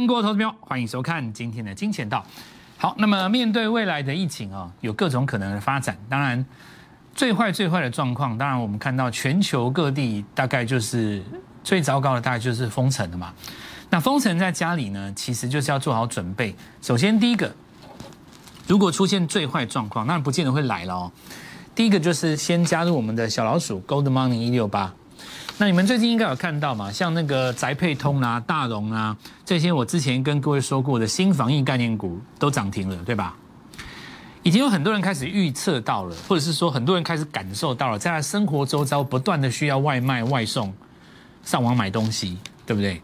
全国投资标，欢迎收看今天的金钱道。好，那么面对未来的疫情啊，有各种可能的发展。当然，最坏最坏的状况，当然我们看到全球各地大概就是最糟糕的，大概就是封城了嘛。那封城在家里呢，其实就是要做好准备。首先，第一个，如果出现最坏状况，那不见得会来了哦。第一个就是先加入我们的小老鼠 Gold Money 一六八。那你们最近应该有看到嘛？像那个宅配通啊、大荣啊这些，我之前跟各位说过的新防疫概念股都涨停了，对吧？已经有很多人开始预测到了，或者是说很多人开始感受到了，在他生活周遭不断的需要外卖、外送、上网买东西，对不对？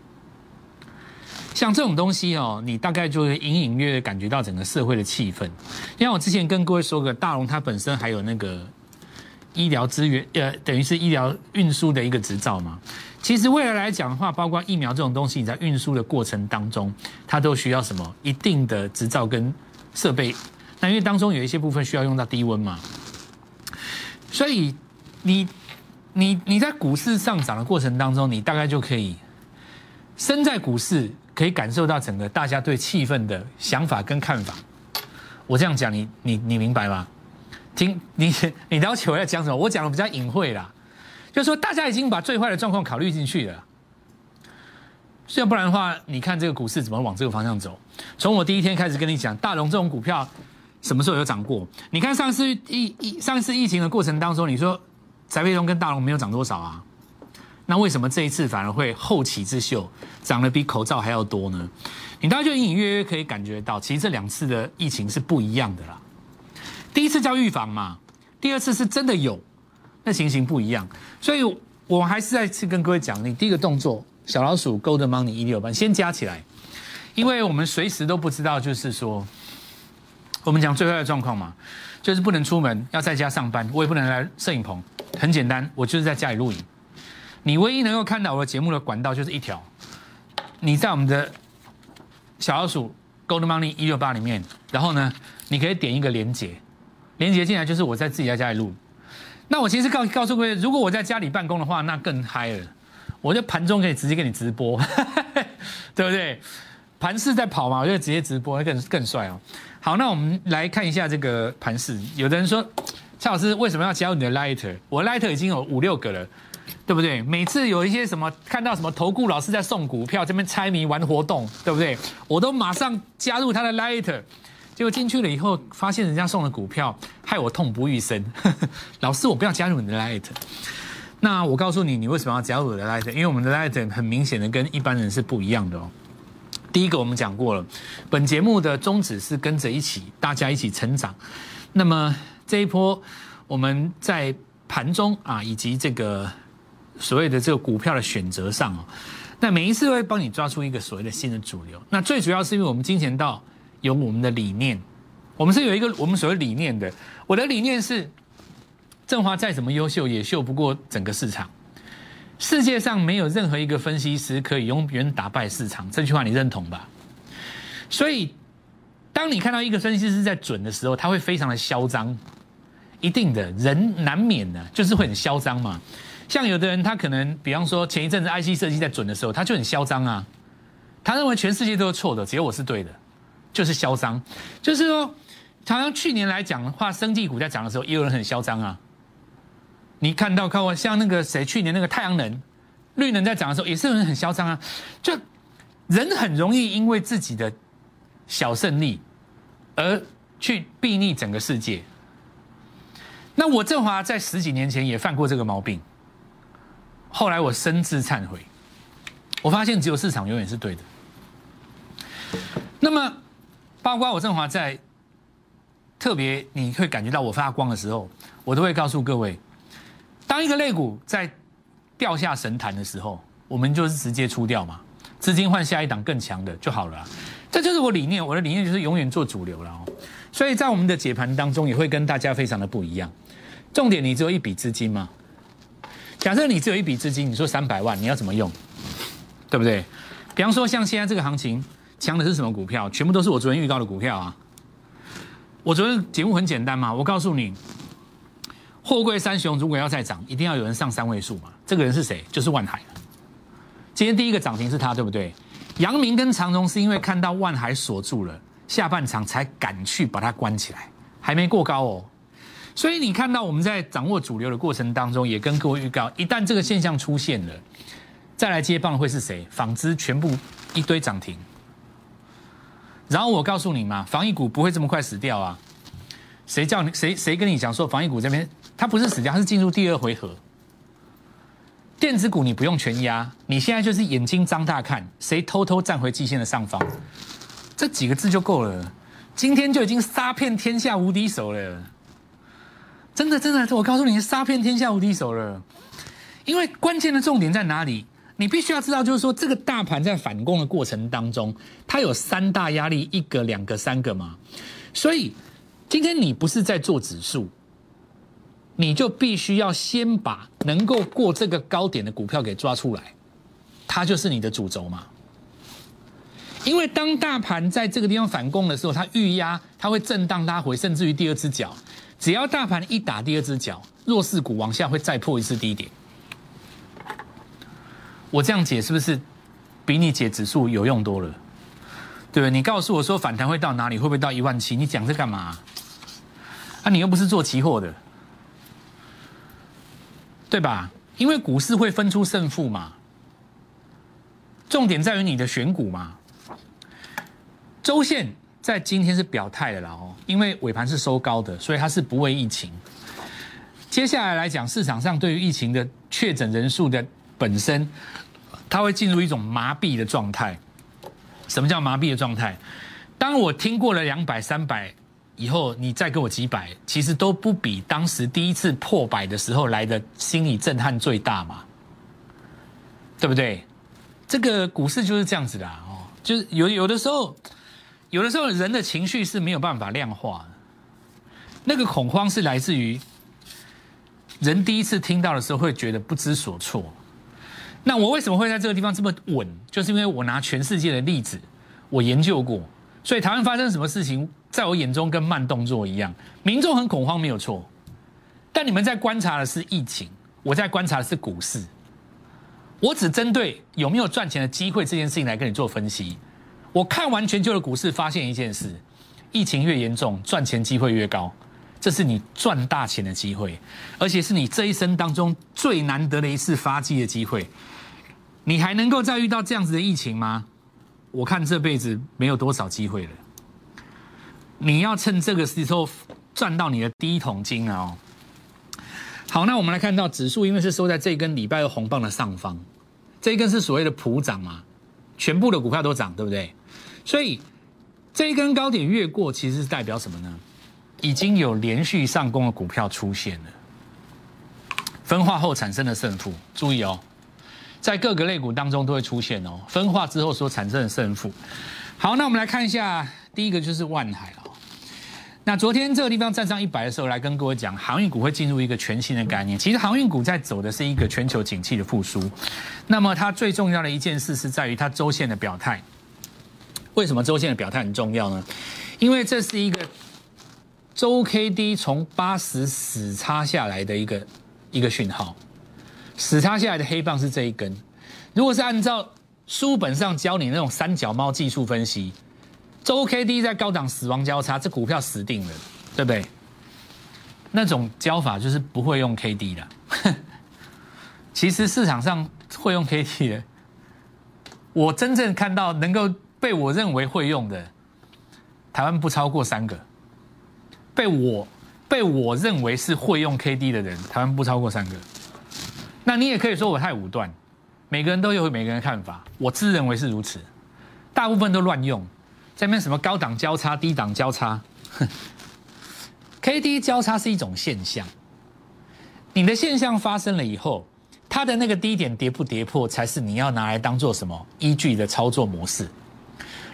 像这种东西哦，你大概就会隐隐约约感觉到整个社会的气氛。因为我之前跟各位说过，大荣它本身还有那个。医疗资源，呃，等于是医疗运输的一个执照嘛。其实未来来讲的话，包括疫苗这种东西，你在运输的过程当中，它都需要什么一定的执照跟设备。那因为当中有一些部分需要用到低温嘛，所以你你你在股市上涨的过程当中，你大概就可以身在股市，可以感受到整个大家对气氛的想法跟看法。我这样讲，你你你明白吗？听你，你了解我在讲什么？我讲的比较隐晦啦，就是说大家已经把最坏的状况考虑进去了。要不然的话，你看这个股市怎么往这个方向走？从我第一天开始跟你讲，大龙这种股票什么时候有涨过？你看上次疫疫上次疫情的过程当中，你说翟飞龙跟大龙没有涨多少啊？那为什么这一次反而会后起之秀涨得比口罩还要多呢？你大概就隐隐约约可以感觉到，其实这两次的疫情是不一样的啦。第一次叫预防嘛，第二次是真的有，那情形不一样，所以我还是再次跟各位讲，你第一个动作，小老鼠 Gold Money 一六八先加起来，因为我们随时都不知道，就是说，我们讲最坏的状况嘛，就是不能出门，要在家上班，我也不能来摄影棚，很简单，我就是在家里录影，你唯一能够看到我的节目的管道就是一条，你在我们的小老鼠 Gold Money 一六八里面，然后呢，你可以点一个连接。连接进来就是我在自己在家里录，那我其实告告诉各位，如果我在家里办公的话，那更嗨了。我就盘中可以直接给你直播，对不对？盘市在跑嘛，我就直接直播，更更帅哦。好，那我们来看一下这个盘市。有的人说，蔡老师为什么要加入你的 Lighter？我 Lighter 已经有五六个了，对不对？每次有一些什么看到什么投顾老师在送股票，这边猜谜玩活动，对不对？我都马上加入他的 Lighter。结果进去了以后，发现人家送的股票害我痛不欲生。老师，我不要加入你的 Light。那我告诉你，你为什么要加入我的 Light？因为我们的 Light 很明显的跟一般人是不一样的哦。第一个，我们讲过了，本节目的宗旨是跟着一起，大家一起成长。那么这一波我们在盘中啊，以及这个所谓的这个股票的选择上哦，那每一次会帮你抓出一个所谓的新的主流。那最主要是因为我们金钱到。有我们的理念，我们是有一个我们所谓理念的。我的理念是，振华再怎么优秀，也秀不过整个市场。世界上没有任何一个分析师可以永远打败市场，这句话你认同吧？所以，当你看到一个分析师在准的时候，他会非常的嚣张，一定的人难免的，就是会很嚣张嘛。像有的人，他可能，比方说前一阵子 IC 设计在准的时候，他就很嚣张啊，他认为全世界都是错的，只有我是对的。就是嚣张，就是说，常常去年来讲的话，生技股在涨的时候，也有人很嚣张啊。你看到看过像那个谁，去年那个太阳能、绿能在涨的时候，也是有人很嚣张啊。就人很容易因为自己的小胜利而去避逆整个世界。那我振华在十几年前也犯过这个毛病，后来我深自忏悔，我发现只有市场永远是对的。那么。包括我振华在特别你会感觉到我发光的时候，我都会告诉各位，当一个肋骨在掉下神坛的时候，我们就是直接出掉嘛，资金换下一档更强的就好了。这就是我理念，我的理念就是永远做主流了哦。所以在我们的解盘当中，也会跟大家非常的不一样。重点，你只有一笔资金吗？假设你只有一笔资金，你说三百万，你要怎么用？对不对？比方说像现在这个行情。强的是什么股票？全部都是我昨天预告的股票啊！我昨天节目很简单嘛，我告诉你，货柜三雄如果要再涨，一定要有人上三位数嘛。这个人是谁？就是万海。今天第一个涨停是他，对不对？阳明跟长荣是因为看到万海锁住了，下半场才敢去把它关起来，还没过高哦。所以你看到我们在掌握主流的过程当中，也跟各位预告，一旦这个现象出现了，再来接棒会是谁？纺织全部一堆涨停。然后我告诉你嘛，防疫股不会这么快死掉啊！谁叫你谁谁跟你讲说防疫股这边它不是死掉，它是进入第二回合。电子股你不用全压，你现在就是眼睛张大看，谁偷偷站回季线的上方，这几个字就够了。今天就已经杀遍天下无敌手了，真的真的，我告诉你，杀遍天下无敌手了。因为关键的重点在哪里？你必须要知道，就是说这个大盘在反攻的过程当中，它有三大压力，一个、两个、三个嘛。所以今天你不是在做指数，你就必须要先把能够过这个高点的股票给抓出来，它就是你的主轴嘛。因为当大盘在这个地方反攻的时候，它预压，它会震荡拉回，甚至于第二只脚。只要大盘一打第二只脚，弱势股往下会再破一次低点。我这样解是不是比你解指数有用多了？对不对？你告诉我说反弹会到哪里？会不会到一万七？你讲这干嘛？啊，你又不是做期货的，对吧？因为股市会分出胜负嘛。重点在于你的选股嘛。周线在今天是表态的啦哦，因为尾盘是收高的，所以它是不畏疫情。接下来来讲，市场上对于疫情的确诊人数的。本身，它会进入一种麻痹的状态。什么叫麻痹的状态？当我听过了两百、三百以后，你再给我几百，其实都不比当时第一次破百的时候来的心理震撼最大嘛？对不对？这个股市就是这样子的哦，就是有有的时候，有的时候人的情绪是没有办法量化的。那个恐慌是来自于人第一次听到的时候会觉得不知所措。那我为什么会在这个地方这么稳？就是因为我拿全世界的例子，我研究过，所以台湾发生什么事情，在我眼中跟慢动作一样，民众很恐慌没有错，但你们在观察的是疫情，我在观察的是股市，我只针对有没有赚钱的机会这件事情来跟你做分析。我看完全球的股市，发现一件事：疫情越严重，赚钱机会越高，这是你赚大钱的机会，而且是你这一生当中最难得的一次发迹的机会。你还能够再遇到这样子的疫情吗？我看这辈子没有多少机会了。你要趁这个时候赚到你的第一桶金啊！哦，好，那我们来看到指数，因为是收在这根礼拜二红棒的上方，这一根是所谓的普涨嘛，全部的股票都涨，对不对？所以这一根高点越过，其实是代表什么呢？已经有连续上攻的股票出现了，分化后产生的胜负，注意哦。在各个类股当中都会出现哦，分化之后所产生的胜负。好，那我们来看一下，第一个就是万海哦。那昨天这个地方站上一百的时候，来跟各位讲，航运股会进入一个全新的概念。其实航运股在走的是一个全球景气的复苏。那么它最重要的一件事是在于它周线的表态。为什么周线的表态很重要呢？因为这是一个周 K D 从八十死叉下来的一个一个讯号。死叉下来的黑棒是这一根，如果是按照书本上教你那种三脚猫技术分析，周 K D 在高档死亡交叉，这股票死定了，对不对？那种教法就是不会用 K D 的。其实市场上会用 K D 的，我真正看到能够被我认为会用的，台湾不超过三个。被我被我认为是会用 K D 的人，台湾不超过三个。那你也可以说我太武断，每个人都有每个人的看法，我自认为是如此，大部分都乱用，在那边什么高档交叉、低档交叉，K D 交叉是一种现象，你的现象发生了以后，它的那个低点跌不跌破，才是你要拿来当做什么依据的操作模式。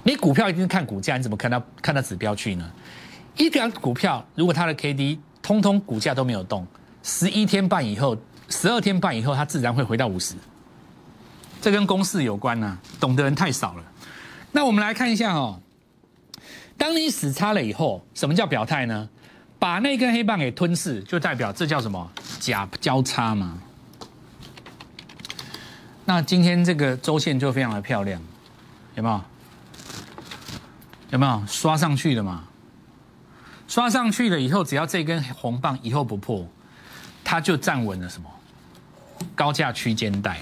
你股票一定是看股价，你怎么看到看到指标去呢？一条股票如果它的 K D 通通股价都没有动，十一天半以后。十二天半以后，它自然会回到五十。这跟公式有关呢，懂的人太少了。那我们来看一下哦，当你死叉了以后，什么叫表态呢？把那根黑棒给吞噬，就代表这叫什么假交叉嘛。那今天这个周线就非常的漂亮，有没有？有没有刷上去的嘛？刷上去了以后，只要这根红棒以后不破，它就站稳了什么？高价区间带。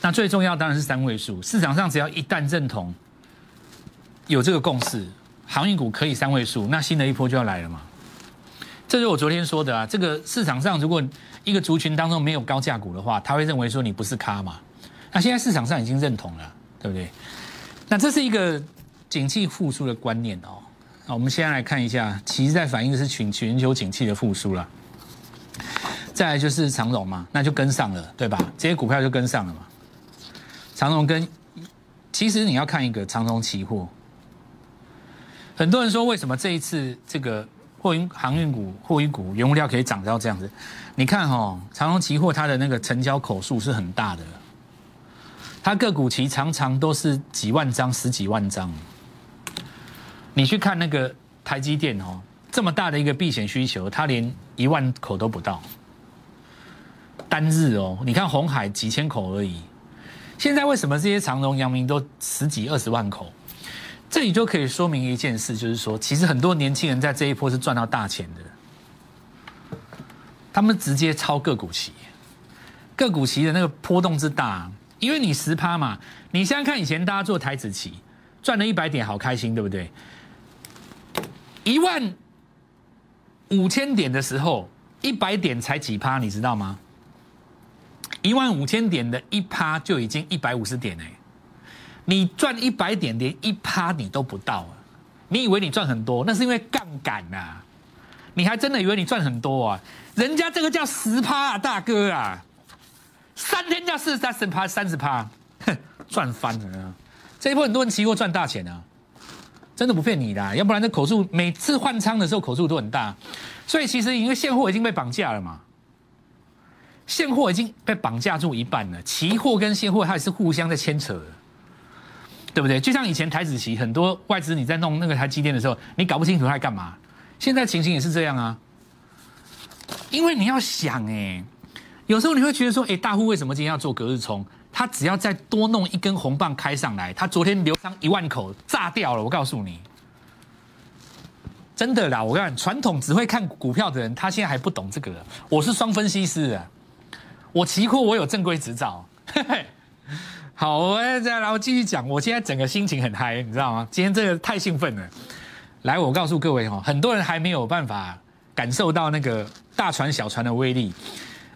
那最重要当然是三位数。市场上只要一旦认同有这个共识，航运股可以三位数，那新的一波就要来了嘛。这是我昨天说的啊。这个市场上如果一个族群当中没有高价股的话，他会认为说你不是咖嘛。那现在市场上已经认同了，对不对？那这是一个景气复苏的观念哦。那我们先来看一下，其实在反映的是全全球景气的复苏了。再来就是长荣嘛，那就跟上了，对吧？这些股票就跟上了嘛。长荣跟，其实你要看一个长荣期货。很多人说为什么这一次这个货运航运股、货运股、原物料可以涨到这样子？你看哈，长荣期货它的那个成交口数是很大的。它个股期常常都是几万张、十几万张。你去看那个台积电哦，这么大的一个避险需求，它连一万口都不到。单日哦，你看红海几千口而已。现在为什么这些长荣、阳明都十几、二十万口？这里就可以说明一件事，就是说，其实很多年轻人在这一波是赚到大钱的。他们直接抄个股期，个股期的那个波动之大。因为你十趴嘛，你现在看以前大家做台子棋，赚了一百点好开心，对不对？一万五千点的时候，一百点才几趴，你知道吗？一万五千点的一趴就已经一百五十点哎，你赚一百点连一趴你都不到啊！你以为你赚很多，那是因为杠杆呐，你还真的以为你赚很多啊？人家这个叫十趴啊，大哥啊！三天叫四三十趴，三十趴，哼赚翻了啊！这一波很多人期货赚大钱啊，真的不骗你的，要不然这口数每次换仓的时候口数都很大，所以其实因为现货已经被绑架了嘛，现货已经被绑架住一半了，期货跟现货它也是互相在牵扯，对不对？就像以前台子期，很多外资你在弄那个台积电的时候，你搞不清楚它在干嘛，现在情形也是这样啊，因为你要想哎。有时候你会觉得说，哎，大户为什么今天要做隔日冲？他只要再多弄一根红棒开上来，他昨天流仓一万口炸掉了。我告诉你，真的啦！我告诉你，传统只会看股票的人，他现在还不懂这个。我是双分析师啊，我期货我有正规执照。好，我再来，我继续讲。我现在整个心情很嗨，你知道吗？今天这个太兴奋了。来，我告诉各位哈，很多人还没有办法感受到那个大船小船的威力。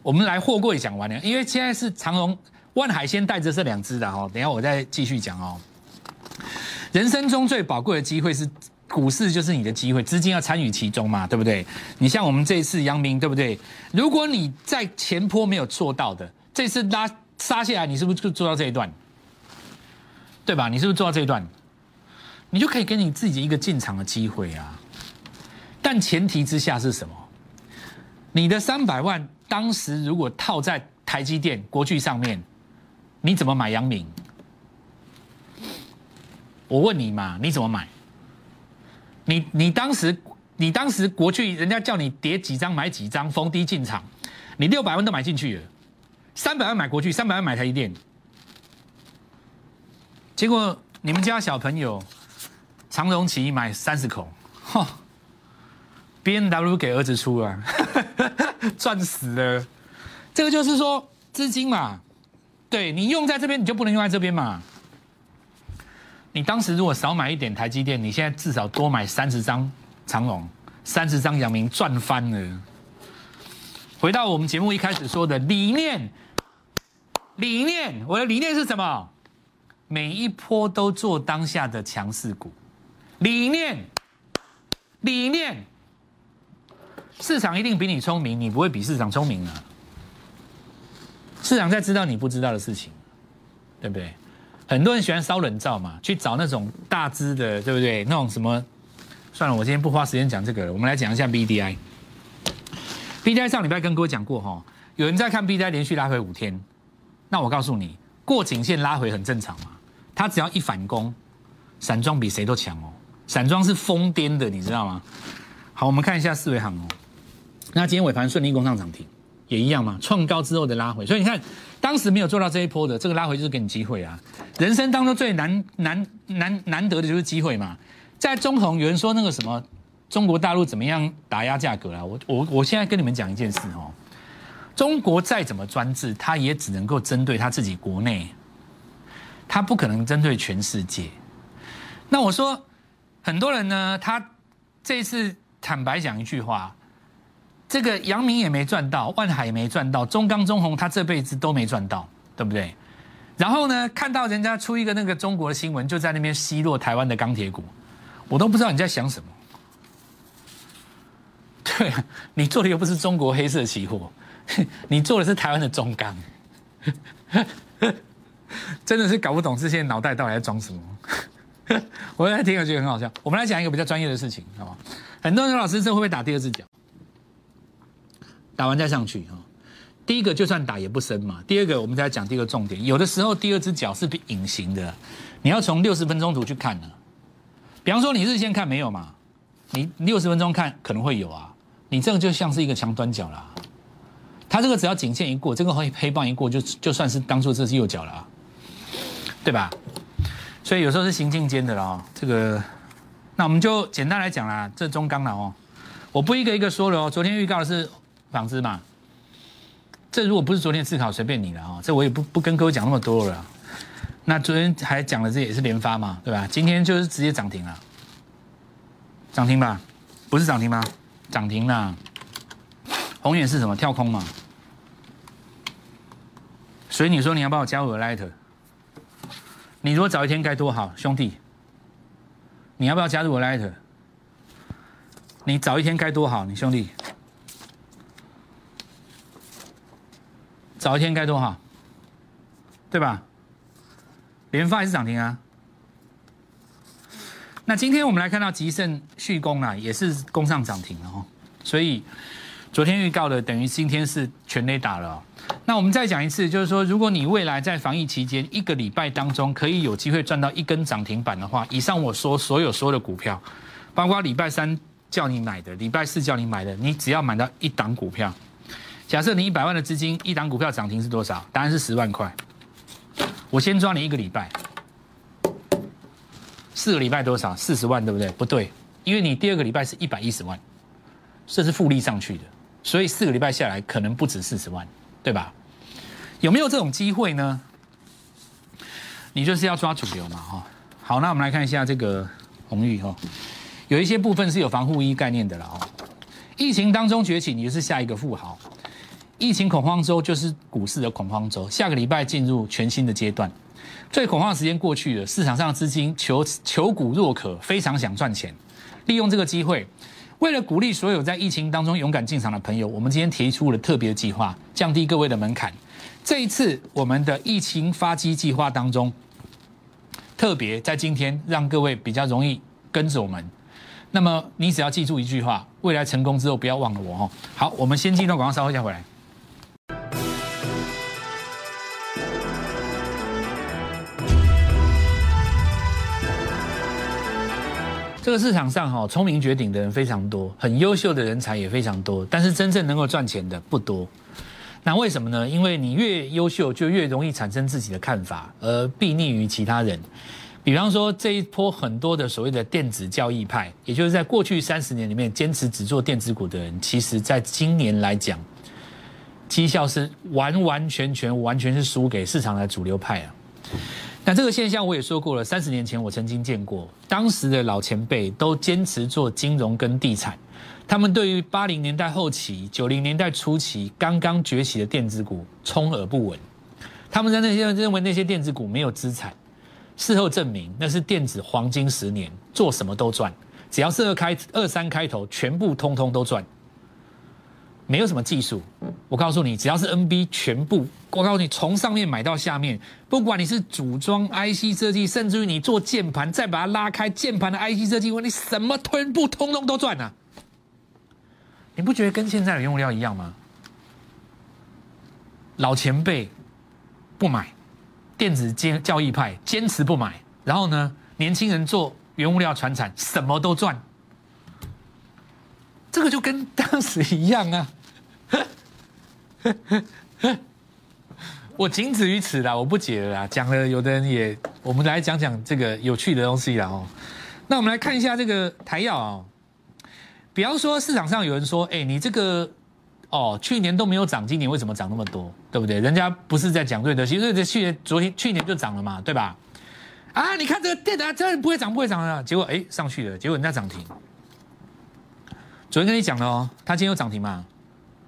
我们来货柜讲完了，因为现在是长荣、万海先带着这两只的哈，等下我再继续讲哦。人生中最宝贵的机会是股市，就是你的机会，资金要参与其中嘛，对不对？你像我们这一次阳明，对不对？如果你在前坡没有做到的，这次拉杀下来，你是不是就做到这一段？对吧？你是不是做到这一段？你就可以给你自己一个进场的机会啊。但前提之下是什么？你的三百万。当时如果套在台积电、国巨上面，你怎么买阳明？我问你嘛，你怎么买？你你当时你当时国巨人家叫你叠几张买几张，逢低进场，你六百万都买进去了，三百万买国巨，三百万买台积电，结果你们家小朋友长荣旗买三十口，哈，B N W 给儿子出啊。赚死了，这个就是说资金嘛，对你用在这边，你就不能用在这边嘛。你当时如果少买一点台积电，你现在至少多买三十张长隆，三十张阳明，赚翻了。回到我们节目一开始说的理念，理念，我的理念是什么？每一波都做当下的强势股，理念，理念。市场一定比你聪明，你不会比市场聪明啊！市场在知道你不知道的事情，对不对？很多人喜欢烧冷灶嘛，去找那种大只的，对不对？那种什么？算了，我今天不花时间讲这个了。我们来讲一下 B D I。B D I 上礼拜跟各位讲过哈，有人在看 B D I 连续拉回五天，那我告诉你，过颈线拉回很正常嘛。它只要一反攻，散装比谁都强哦。散装是疯癫的，你知道吗？好，我们看一下四维行哦。那今天尾盘顺利攻上涨停，也一样嘛，创高之后的拉回。所以你看，当时没有做到这一波的，这个拉回就是给你机会啊。人生当中最难难难难得的就是机会嘛。在中红有人说那个什么中国大陆怎么样打压价格啊，我我我现在跟你们讲一件事哦，中国再怎么专制，它也只能够针对它自己国内，它不可能针对全世界。那我说，很多人呢，他这次坦白讲一句话，这个杨明也没赚到，万海也没赚到，中钢、中红他这辈子都没赚到，对不对？然后呢，看到人家出一个那个中国的新闻，就在那边奚落台湾的钢铁股，我都不知道你在想什么。对，你做的又不是中国黑色期货，你做的是台湾的中钢，真的是搞不懂这些脑袋到底在装什么。我在听，我觉得很好笑。我们来讲一个比较专业的事情，好吗？很多人老师，这会不会打第二只脚？打完再上去哈。第一个就算打也不深嘛。第二个，我们再讲第一个重点。有的时候第二只脚是隐形的，你要从六十分钟图去看呢。比方说你日线看没有嘛？你六十分钟看可能会有啊。你这个就像是一个强端脚啦。它这个只要颈线一过，这个黑黑棒一过，就就算是当做这是右脚了啊，对吧？所以有时候是行进间的了，这个，那我们就简单来讲啦，这中钢了哦，我不一个一个说了哦。昨天预告的是纺织嘛，这如果不是昨天思考，随便你了啊，这我也不不跟各位讲那么多了。那昨天还讲了，这也是连发嘛，对吧？今天就是直接涨停了，涨停吧？不是涨停吗？涨停啦。红远是什么？跳空嘛。所以你说你要帮我加入 Light。你如果早一天该多好，兄弟！你要不要加入我 Light？你早一天该多好，你兄弟！早一天该多好，对吧？连发还是涨停啊？那今天我们来看到吉盛续攻啊，也是攻上涨停了哦。所以昨天预告的，等于今天是全雷打了。那我们再讲一次，就是说，如果你未来在防疫期间一个礼拜当中可以有机会赚到一根涨停板的话，以上我说所有所有的股票，包括礼拜三叫你买的，礼拜四叫你买的，你只要买到一档股票，假设你一百万的资金，一档股票涨停是多少？答案是十万块。我先抓你一个礼拜，四个礼拜多少？四十万，对不对？不对，因为你第二个礼拜是一百一十万，这是复利上去的，所以四个礼拜下来可能不止四十万。对吧？有没有这种机会呢？你就是要抓主流嘛，哈。好，那我们来看一下这个红玉哈，有一些部分是有防护衣概念的了哦。疫情当中崛起，你就是下一个富豪。疫情恐慌周就是股市的恐慌周，下个礼拜进入全新的阶段。最恐慌的时间过去了，市场上的资金求求股若渴，非常想赚钱，利用这个机会。为了鼓励所有在疫情当中勇敢进场的朋友，我们今天提出了特别计划，降低各位的门槛。这一次我们的疫情发机计划当中，特别在今天让各位比较容易跟着我们。那么你只要记住一句话：未来成功之后不要忘了我哦。好，我们先进段广告，稍后再回来。这个市场上哈，聪明绝顶的人非常多，很优秀的人才也非常多，但是真正能够赚钱的不多。那为什么呢？因为你越优秀，就越容易产生自己的看法，而避逆于其他人。比方说这一波很多的所谓的电子交易派，也就是在过去三十年里面坚持只做电子股的人，其实在今年来讲，绩效是完完全全完全是输给市场的主流派啊。那这个现象我也说过了，三十年前我曾经见过，当时的老前辈都坚持做金融跟地产，他们对于八零年代后期、九零年代初期刚刚崛起的电子股充耳不闻，他们在那些认为那些电子股没有资产，事后证明那是电子黄金十年，做什么都赚，只要是二开二三开头，全部通通都赚。没有什么技术，我告诉你，只要是 NB 全部，我告诉你，从上面买到下面，不管你是组装 IC 设计，甚至于你做键盘，再把它拉开，键盘的 IC 设计，问你什么全部通通都赚啊！你不觉得跟现在的原物料一样吗？老前辈不买，电子交交易派坚持不买，然后呢，年轻人做原物料传产，什么都赚。这个就跟当时一样啊，我仅止于此啦，我不解了啦。讲了，有的人也，我们来讲讲这个有趣的东西啦哦。那我们来看一下这个台药啊，比方说市场上有人说，哎，你这个哦，去年都没有涨，今年为什么涨那么多？对不对？人家不是在讲瑞德西，瑞德西昨天去年就涨了嘛，对吧？啊，你看这个电啊真的不会涨，不会涨了，结果哎上去了，结果人家涨停。昨天跟你讲了哦，他今天有涨停嘛？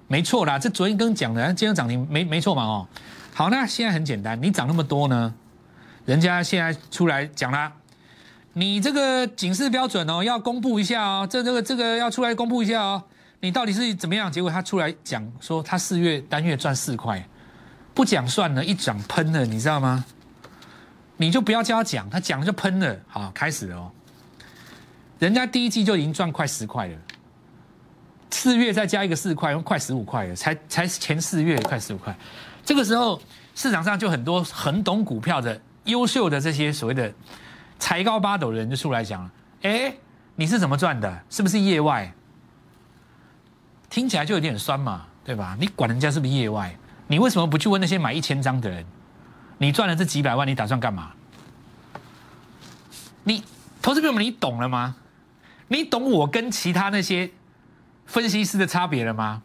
没错啦，这昨天跟讲的，今天涨停没没错嘛哦。好，那现在很简单，你涨那么多呢，人家现在出来讲啦，你这个警示标准哦，要公布一下哦，这这个这个要出来公布一下哦，你到底是怎么样？结果他出来讲说，他四月单月赚四块，不讲算了，一涨喷了，你知道吗？你就不要叫他讲，他讲就喷了。好，开始了哦。人家第一季就已经赚快十块了，四月再加一个四块，快十五块了。才才前四月快十五块，这个时候市场上就很多很懂股票的优秀的这些所谓的才高八斗的人就出来讲了：哎，你是怎么赚的？是不是业外？听起来就有点酸嘛，对吧？你管人家是不是业外？你为什么不去问那些买一千张的人？你赚了这几百万，你打算干嘛？你投资朋友们，你懂了吗？你懂我跟其他那些分析师的差别了吗？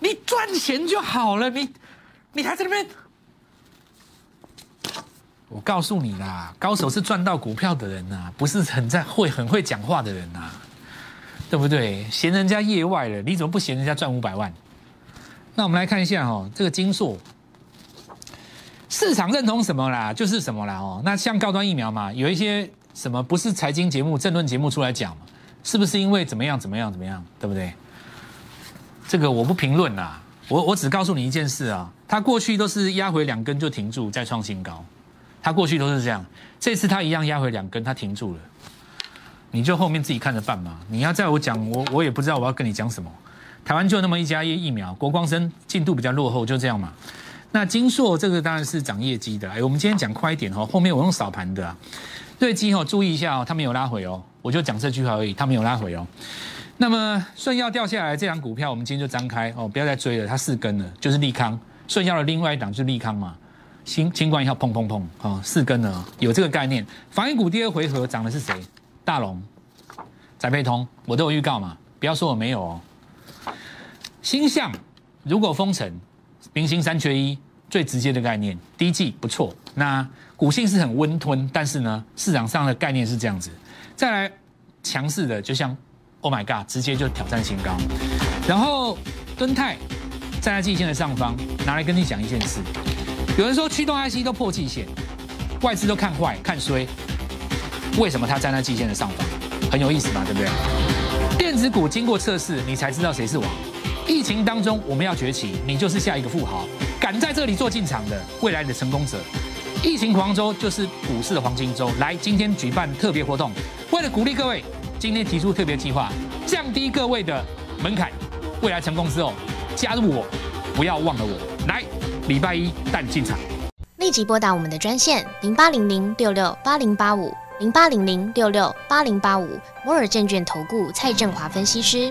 你赚钱就好了，你你还在那边？我告诉你啦，高手是赚到股票的人呐，不是很在会很会讲话的人呐，对不对？嫌人家业外了，你怎么不嫌人家赚五百万？那我们来看一下哦，这个金硕。市场认同什么啦？就是什么啦哦。那像高端疫苗嘛，有一些什么不是财经节目、政论节目出来讲，是不是因为怎么样怎么样怎么样，对不对？这个我不评论啦，我我只告诉你一件事啊，它过去都是压回两根就停住，再创新高，它过去都是这样。这次它一样压回两根，它停住了，你就后面自己看着办嘛。你要在我讲，我我也不知道我要跟你讲什么。台湾就那么一家疫疫苗，国光生进度比较落后，就这样嘛。那金硕这个当然是涨业绩的，哎，我们今天讲快一点哦，后面我用扫盘的啊，瑞基哦，注意一下哦，它没有拉回哦，我就讲这句话而已，它没有拉回哦。那么顺药掉下来这张股票，我们今天就张开哦，不要再追了，它四根了，就是利康，顺药的另外一档就是利康嘛，新新冠一下砰砰砰啊，四根了，有这个概念。防疫股第二回合涨的是谁？大龙、翟培通，我都有预告嘛，不要说我没有哦。星象如果封城。明星三缺一，最直接的概念，第一季不错。那股性是很温吞，但是呢，市场上的概念是这样子。再来强势的，就像 Oh my God，直接就挑战新高。然后敦泰站在季线的上方，拿来跟你讲一件事。有人说驱动 IC 都破季线，外资都看坏看衰，为什么它站在季线的上方？很有意思嘛，对不对？电子股经过测试，你才知道谁是王。疫情当中，我们要崛起，你就是下一个富豪。敢在这里做进场的，未来的成功者。疫情黄州就是股市的黄金周。来，今天举办特别活动，为了鼓励各位，今天提出特别计划，降低各位的门槛。未来成功之后，加入我，不要忘了我。来，礼拜一带你进场。立即拨打我们的专线零八零零六六八零八五零八零零六六八零八五摩尔证券投顾蔡振华分析师。